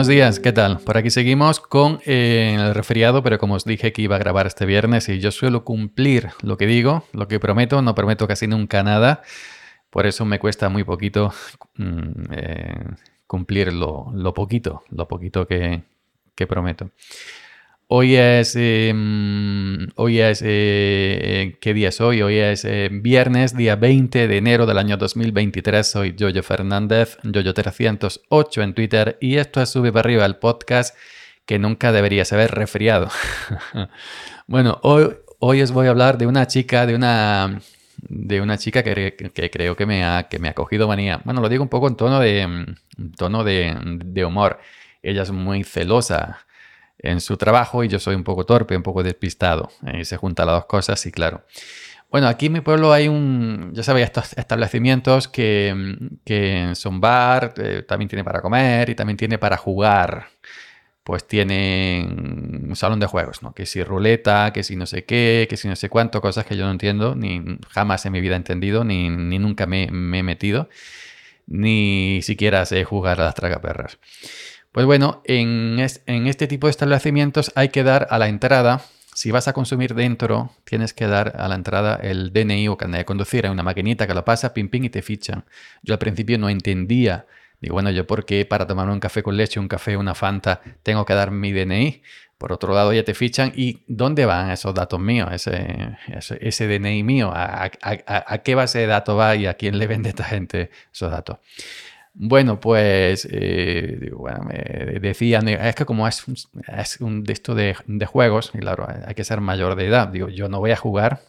Buenos días, ¿qué tal? Por aquí seguimos con eh, el resfriado, pero como os dije que iba a grabar este viernes y yo suelo cumplir lo que digo, lo que prometo, no prometo casi nunca nada, por eso me cuesta muy poquito mm, eh, cumplir lo, poquito, lo poquito que, prometo. Hoy es, em, hoy es, eh, ¿qué día es hoy? Hoy es viernes, día 20 de enero del año 2023. Soy Jojo Fernández, Jojo308 en Twitter y esto es Sube para arriba, el podcast que nunca deberías haber resfriado. bueno, hoy, hoy os voy a hablar de una chica, de una, de una chica que, creo que me, ha, que me ha cogido manía. Bueno, lo digo un poco en tono de, tono de, humor. Ella es muy celosa en su trabajo y yo soy un poco torpe, un poco despistado. Y se juntan las dos cosas y claro. Bueno, aquí en mi pueblo hay un, ya sabéis, estos establecimientos que, que son bar, eh, también tiene para comer y también tiene para jugar pues tienen un salón de juegos, ¿no? Que si ruleta, que si no sé qué, que si no sé cuánto, cosas que yo no entiendo, ni jamás en mi vida he entendido, ni, nunca me, he metido, ni siquiera sé jugar a las tragaperras. Pues bueno, en, en este tipo de establecimientos hay que dar a la entrada, si vas a consumir dentro, tienes que dar a la entrada el DNI o carnet de conducir, hay una maquinita que lo pasa, pim, pim, y te fichan. Yo al principio no entendía Digo, bueno, yo por qué para tomar un café con leche, un café, una Fanta, tengo que dar mi DNI. Por otro lado, ya te fichan. ¿Y dónde van esos datos míos? Ese, ese, DNI mío. ¿A, qué base de datos va y a quién le vende esta gente esos datos? Bueno, pues eh, bueno, me decían, es que como es, es un de esto de, de, juegos, claro, hay que ser mayor de edad. Digo, yo no voy a jugar,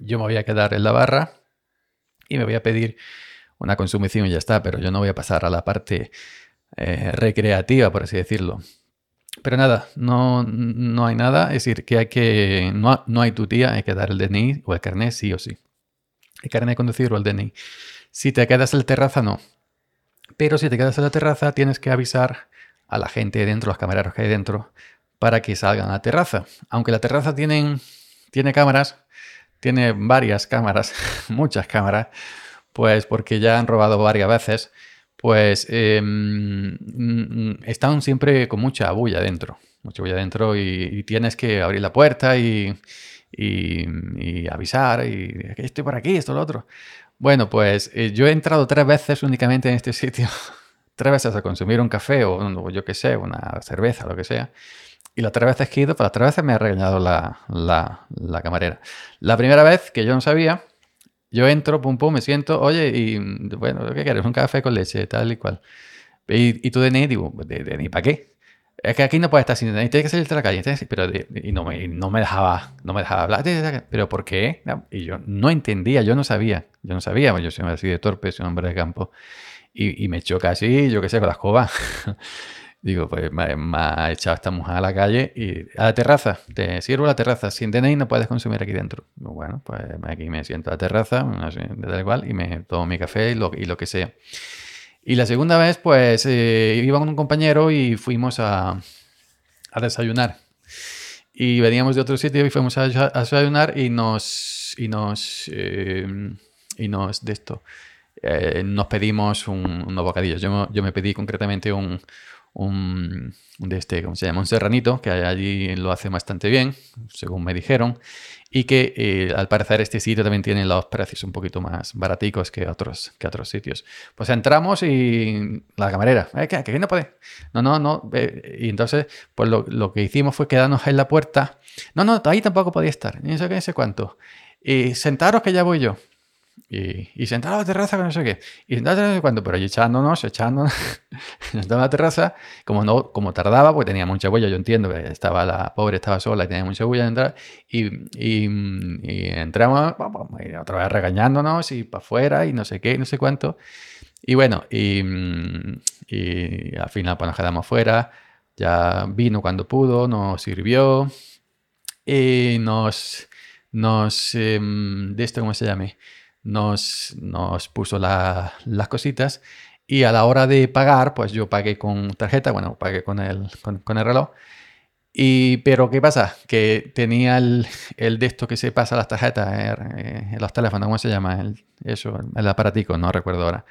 yo me voy a quedar en la barra y me voy a pedir una consumición y ya está, pero yo no voy a pasar a la parte eh, recreativa, por así decirlo. Pero nada, no, no hay nada, es decir, que hay que, no, no hay tu tía, hay que dar el DNI o el carnet sí o sí. El carnet de conducir o el DNI. Si te quedas en la terraza, no. Pero si te quedas en la terraza, tienes que avisar a la gente dentro, los camareros que hay dentro, para que salgan a la terraza. Aunque la terraza tiene cámaras, tiene varias cámaras, muchas cámaras, pues porque ya han robado varias veces, pues em, están siempre con mucha bulla dentro, mucha bulla dentro y, tienes que abrir la puerta y, avisar y estoy por aquí, esto, lo otro. Bueno, pues eh, yo he entrado tres veces únicamente en este sitio, tres veces a consumir un café o, yo qué sé, una cerveza, lo que sea. Y las tres veces que he ido, pues las tres veces me ha regañado la, la camarera. La primera vez que yo no sabía, yo entro, pum, pum, me siento, oye, y bueno, ¿qué quieres? Un café con leche, tal y cual. Y, y tú DNI, digo, ¿DNI para qué? Es que aquí no puedes estar sin tienes que salir de la calle. Pero, y no me, no me dejaba, no me dejaba hablar. ¿Pero por qué? Y yo no entendía, yo no sabía. Yo no sabía, yo soy así de torpe, soy un hombre de campo. Y, y me choca así, yo qué sé, con la escoba. Digo, pues me, ha echado esta mujer a la calle y a la terraza. Te sirvo la terraza. Sin DNI no puedes consumir aquí dentro. Bueno, pues aquí me siento a la terraza, da igual, y me tomo mi café y lo, y lo que sea. Y la segunda vez, pues eh, iba con un compañero y fuimos a, a, desayunar. Y veníamos de otro sitio y fuimos a, desayunar y nos. Y nos. Eh, y nos. de esto. Eh, nos pedimos un, unos bocadillos. Yo, yo me pedí concretamente un un, de este, ¿cómo se llama? Un serranito, que allí lo hace bastante bien, según me dijeron, y que eh, al parecer este sitio también tiene los precios un poquito más baraticos que otros, que otros sitios. Pues entramos y la camarera, ¿eh? ¿Qué, ¿Qué, no puede? No, no, no. y entonces, pues lo, lo, que hicimos fue quedarnos en la puerta. No, no, ahí tampoco podía estar, ni sé qué, ni sé cuánto. Y sentaros que ya voy yo. Y, y sentado a la terraza con no sé qué. Y sentado no sé cuánto, pero echándonos, echándonos. sentado a la terraza, como no como tardaba, porque tenía mucha huella, yo entiendo estaba la pobre, estaba sola y tenía mucha huella de entrar. Y, y, y entramos, y otra vez regañándonos y para afuera y no sé qué, no sé cuánto. Y bueno, y, y al final pues nos quedamos fuera. Ya vino cuando pudo, nos sirvió y nos, nos, em, de esto, ¿cómo se llame? Nos, nos puso las cositas y a la hora de pagar, pues yo pagué con tarjeta, bueno, pagué con el, con, el reloj. Y, pero ¿qué pasa? Que tenía el, el de esto que se pasa a las tarjetas eh, en los teléfonos, ¿cómo se llama? El, eso, el aparatico, no recuerdo ahora.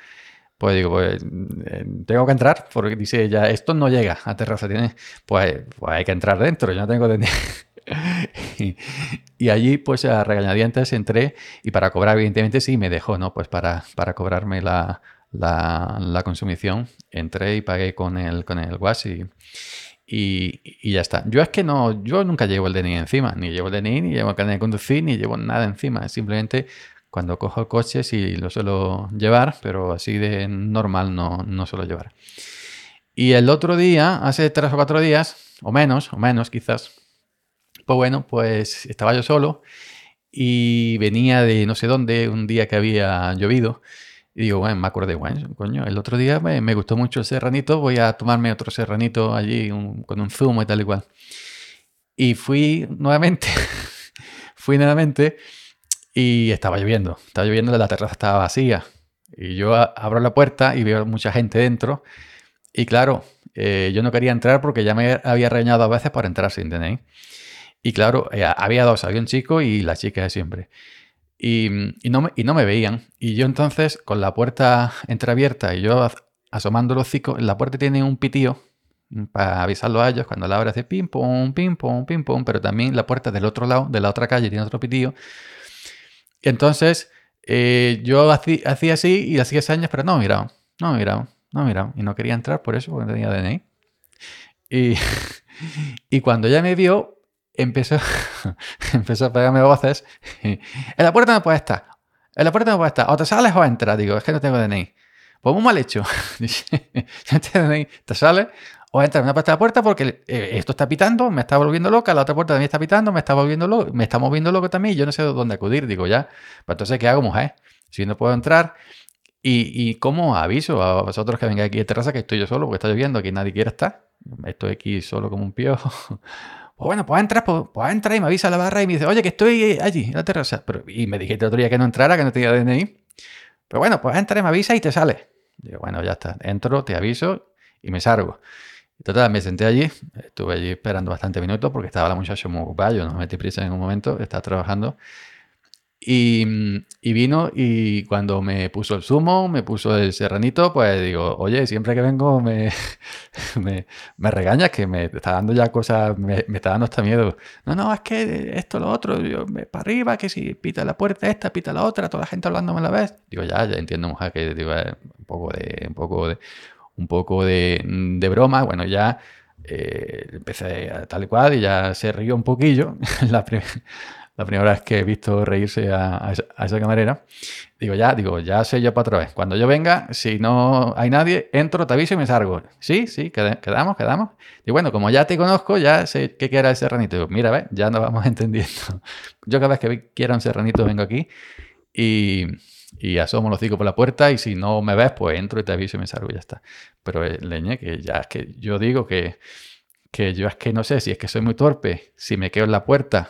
Pues digo, pues eh, tengo que entrar, porque dice ella, esto no llega a terraza, tiene, pues, pues hay que entrar dentro, yo no tengo de... y, allí, pues a regañadientes entré y para cobrar, evidentemente, sí me dejó, ¿no? Pues para, para cobrarme la, la, consumición, entré y pagué con el, con el WAS y, y, ya está. Yo es que no, yo nunca llevo el DNI encima, ni llevo el DNI, ni llevo el carnet de conducir, ni llevo nada encima. Simplemente cuando cojo el coche sí lo suelo llevar, pero así de normal no, no suelo llevar. Y el otro día, hace tres o cuatro días, o menos, o menos quizás, bueno, pues estaba yo solo y venía de no sé dónde, un día que había llovido. Y digo, bueno, me acordé, bueno, coño, el otro día me, gustó mucho el serranito, voy a tomarme otro serranito allí con un zumo y tal y cual. Y fui nuevamente, fui nuevamente y estaba lloviendo, estaba lloviendo, la terraza estaba vacía. Y yo abro la puerta y veo mucha gente dentro. Y claro, eh, yo no quería entrar porque ya me había reñado a veces para entrar sin DNI. Y claro, eh, había dos, había un chico y la chica de siempre. Y, no me, y no me veían. Y yo entonces, con la puerta entreabierta y yo asomando los hocico, la puerta tiene un pitío para avisarlo a ellos. Cuando la abre hace pim, pum, pim, pum, pim, pum. Pero también la puerta del otro lado, de la otra calle, tiene otro pitío. Y entonces eh, yo hacía así y hacía años, pero no me miraba, no me miraba, no me miraba. Y no quería entrar por eso, porque no tenía DNI. Y, y cuando ya me vio, empezó, empezó a pegarme voces. en la puerta no puede estar. En la puerta no puede estar. O te sales o entras. Digo, es que no tengo DNI. Pues muy mal hecho. te sales o entras. Me puesta la puerta porque eh, esto está pitando, me está volviendo loca. La otra puerta también está pitando, me está volviendo loco, me está moviendo loco también. Yo no sé dónde acudir. Digo, ya. Pues entonces, ¿qué hago, mujer? Si no puedo entrar. Y, y cómo aviso a vosotros que vengáis aquí a terraza que estoy yo solo porque está lloviendo, aquí nadie quiere estar. Estoy aquí solo como un piojo. Pues bueno, pues entrar, pues, pues entra y me avisa la barra y me dice, oye, que estoy allí, en la terraza. Pero, y me dijiste otro día que no entrara, que no tenía DNI. Pero bueno, pues entra y me avisa y te sale. Digo, bueno, ya está. Entro, te aviso y me salgo. Total, me senté allí, estuve allí esperando bastante minutos porque estaba la muchacha muy ocupada, yo no me metí prisa en un momento, estaba trabajando. Y, vino y cuando me puso el zumo, me puso el serranito, pues digo, oye, siempre que vengo me, me, me regañas que me está dando ya cosas, me, está dando hasta miedo. No, no, es que esto, lo otro, yo, me, para arriba, que si pita la puerta esta, pita la otra, toda la gente hablándome a la vez. Digo, ya, ya entiendo, mujer, que digo, un poco de, un poco de, un poco de, de broma. Bueno, ya eh, empecé a tal y cual y ya se rió un poquillo la la primera vez que he visto reírse a, esa, camarera. Digo, ya, digo, ya sé yo para otra vez. Cuando yo venga, si no hay nadie, entro, te aviso y me salgo. Sí, sí, quedamos, quedamos. Y bueno, como ya te conozco, ya sé qué quiera el serranito. Digo, mira, ve, ya nos vamos entendiendo. Yo cada vez que quiera un serranito vengo aquí y, y asomo los hocico por la puerta y si no me ves, pues entro y te aviso y me salgo y ya está. Pero eh, leñe, que ya es que yo digo que, que yo es que no sé si es que soy muy torpe, si me quedo en la puerta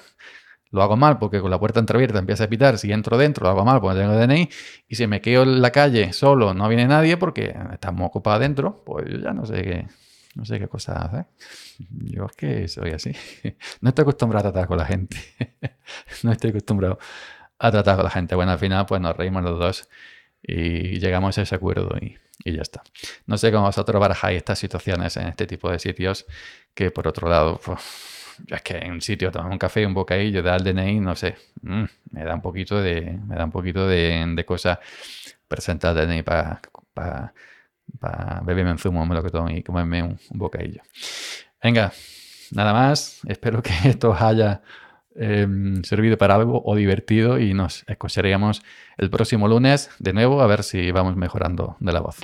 lo hago mal porque con la puerta entreabierta empieza a pitar. Si entro dentro, lo hago mal porque tengo DNI. Y si me quedo en la calle solo, no viene nadie porque estamos ocupados dentro, pues yo ya no sé qué, no sé qué cosa hacer. Yo es que soy así. No estoy acostumbrado a tratar con la gente. No estoy acostumbrado a tratar con la gente. Bueno, al final, pues nos reímos los dos y llegamos a ese acuerdo y, y ya está. No sé cómo vosotros barajáis estas situaciones en este tipo de sitios que, por otro lado, pues, es que en un sitio tomar un café, un bocadillo, dar el DNI, no sé, mm, me da un poquito de, me da un poquito de, de cosa presentar el DNI para para beberme un zumo, me lo que tomo y comerme un, bocadillo. Venga, nada más. Espero que esto os haya em, servido para algo o divertido y nos escucharíamos el próximo lunes de nuevo a ver si vamos mejorando de la voz.